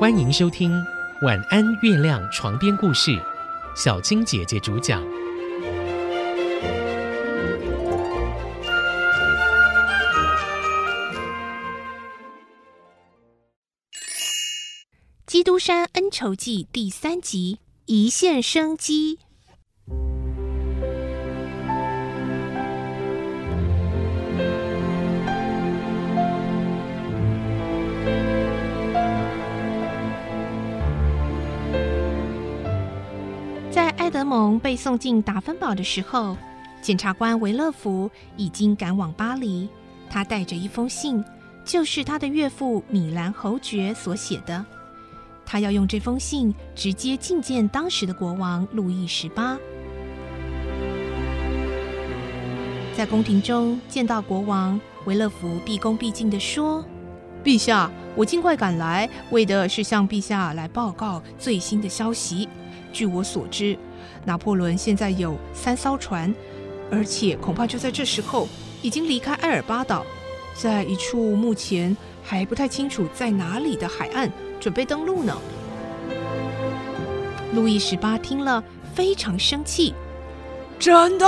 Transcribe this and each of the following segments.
欢迎收听《晚安月亮》床边故事，小青姐姐主讲。《基督山恩仇记》第三集：一线生机。被送进达芬堡的时候，检察官维勒福已经赶往巴黎。他带着一封信，就是他的岳父米兰侯爵所写的。他要用这封信直接觐见当时的国王路易十八。在宫廷中见到国王，维勒福毕恭毕敬地说：“陛下，我尽快赶来，为的是向陛下来报告最新的消息。据我所知，拿破仑现在有三艘船，而且恐怕就在这时候已经离开埃尔巴岛，在一处目前还不太清楚在哪里的海岸。”准备登陆呢。路易十八听了非常生气，真的。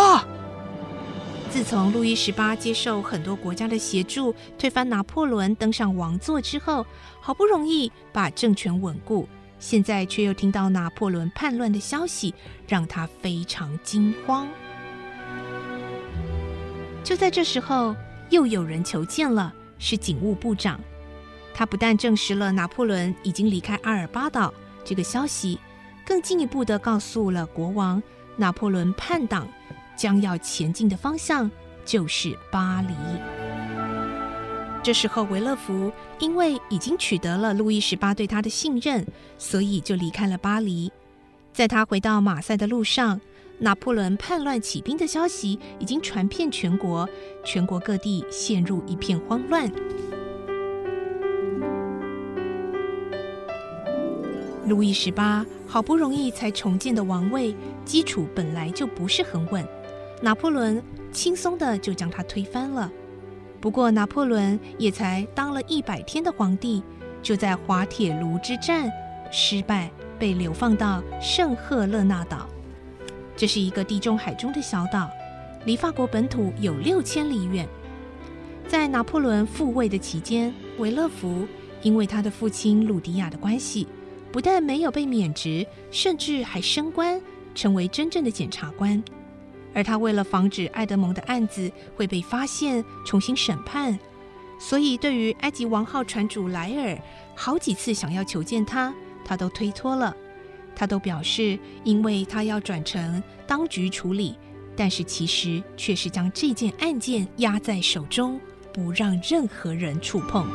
自从路易十八接受很多国家的协助，推翻拿破仑登上王座之后，好不容易把政权稳固，现在却又听到拿破仑叛乱的消息，让他非常惊慌。就在这时候，又有人求见了，是警务部长。他不但证实了拿破仑已经离开阿尔巴岛这个消息，更进一步的告诉了国王，拿破仑叛党将要前进的方向就是巴黎。这时候，维勒福因为已经取得了路易十八对他的信任，所以就离开了巴黎。在他回到马赛的路上，拿破仑叛乱起兵的消息已经传遍全国，全国各地陷入一片慌乱。路易十八好不容易才重建的王位，基础本来就不是很稳，拿破仑轻松的就将他推翻了。不过，拿破仑也才当了一百天的皇帝，就在滑铁卢之战失败，被流放到圣赫勒纳岛。这是一个地中海中的小岛，离法国本土有六千里远。在拿破仑复位的期间，维勒福因为他的父亲鲁迪亚的关系。不但没有被免职，甚至还升官，成为真正的检察官。而他为了防止爱德蒙的案子会被发现、重新审判，所以对于埃及王号船主莱尔好几次想要求见他，他都推脱了。他都表示，因为他要转成当局处理，但是其实却是将这件案件压在手中，不让任何人触碰。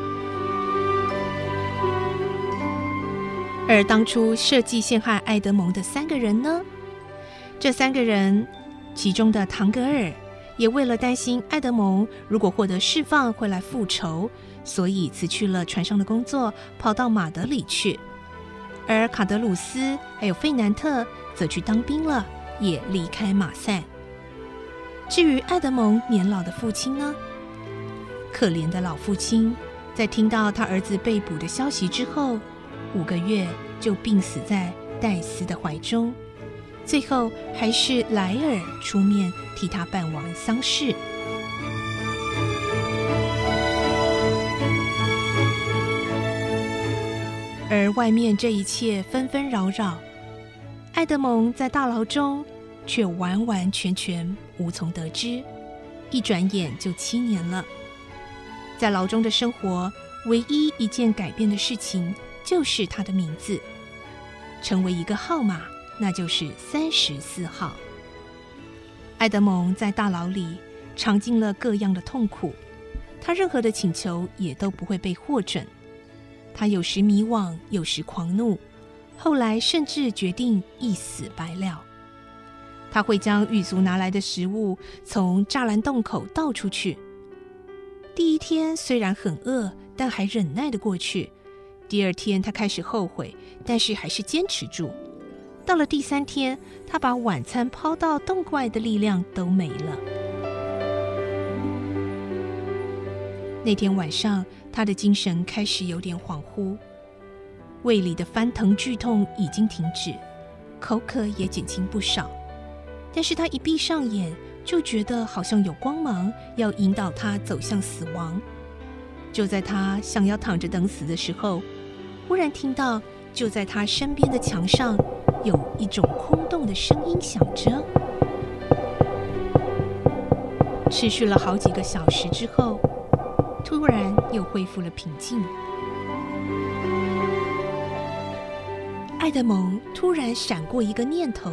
而当初设计陷害爱德蒙的三个人呢？这三个人，其中的唐格尔也为了担心爱德蒙如果获得释放会来复仇，所以辞去了船上的工作，跑到马德里去。而卡德鲁斯还有费南特则去当兵了，也离开马赛。至于爱德蒙年老的父亲呢？可怜的老父亲，在听到他儿子被捕的消息之后。五个月就病死在戴斯的怀中，最后还是莱尔出面替他办完丧事。而外面这一切纷纷扰扰，爱德蒙在大牢中却完完全全无从得知。一转眼就七年了，在牢中的生活，唯一一件改变的事情。就是他的名字，成为一个号码，那就是三十四号。爱德蒙在大牢里尝尽了各样的痛苦，他任何的请求也都不会被获准。他有时迷惘，有时狂怒，后来甚至决定一死百了。他会将狱卒拿来的食物从栅栏洞口倒出去。第一天虽然很饿，但还忍耐的过去。第二天，他开始后悔，但是还是坚持住。到了第三天，他把晚餐抛到洞外的力量都没了。那天晚上，他的精神开始有点恍惚。胃里的翻腾剧痛已经停止，口渴也减轻不少。但是他一闭上眼，就觉得好像有光芒要引导他走向死亡。就在他想要躺着等死的时候，忽然听到就在他身边的墙上有一种空洞的声音响着。持续了好几个小时之后，突然又恢复了平静。爱德蒙突然闪过一个念头：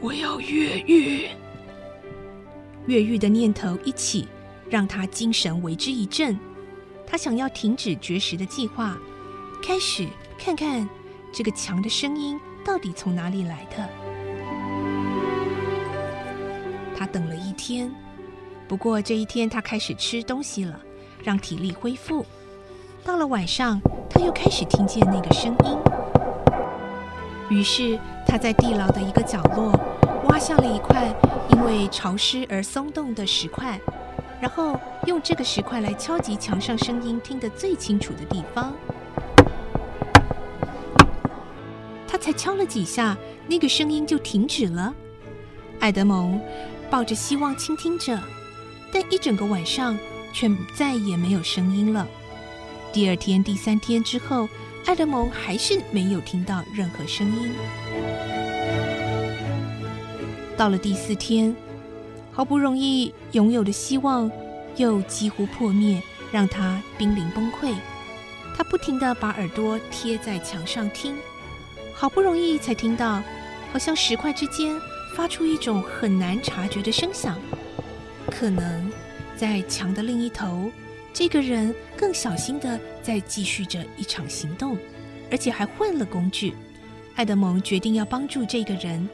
我要越狱。越狱的念头一起，让他精神为之一振。他想要停止绝食的计划，开始看看这个墙的声音到底从哪里来的。他等了一天，不过这一天他开始吃东西了，让体力恢复。到了晚上，他又开始听见那个声音。于是他在地牢的一个角落挖下了一块因为潮湿而松动的石块，然后用这个石块来敲击墙上声音听得最清楚的地方。才敲了几下，那个声音就停止了。爱德蒙抱着希望倾听着，但一整个晚上却再也没有声音了。第二天、第三天之后。爱德蒙还是没有听到任何声音。到了第四天，好不容易拥有的希望又几乎破灭，让他濒临崩溃。他不停的把耳朵贴在墙上听，好不容易才听到，好像石块之间发出一种很难察觉的声响。可能在墙的另一头。这个人更小心的在继续着一场行动，而且还换了工具。爱德蒙决定要帮助这个人，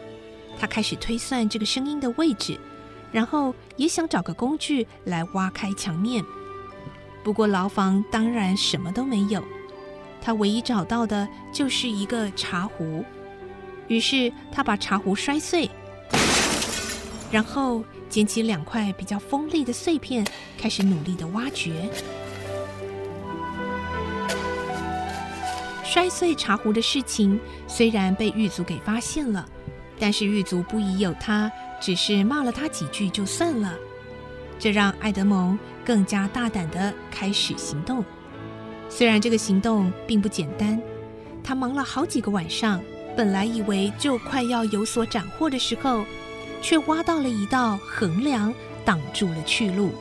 他开始推算这个声音的位置，然后也想找个工具来挖开墙面。不过牢房当然什么都没有，他唯一找到的就是一个茶壶。于是他把茶壶摔碎，然后。捡起两块比较锋利的碎片，开始努力的挖掘。摔碎茶壶的事情虽然被狱卒给发现了，但是狱卒不疑有他，只是骂了他几句就算了。这让爱德蒙更加大胆的开始行动。虽然这个行动并不简单，他忙了好几个晚上，本来以为就快要有所斩获的时候。却挖到了一道横梁，挡住了去路。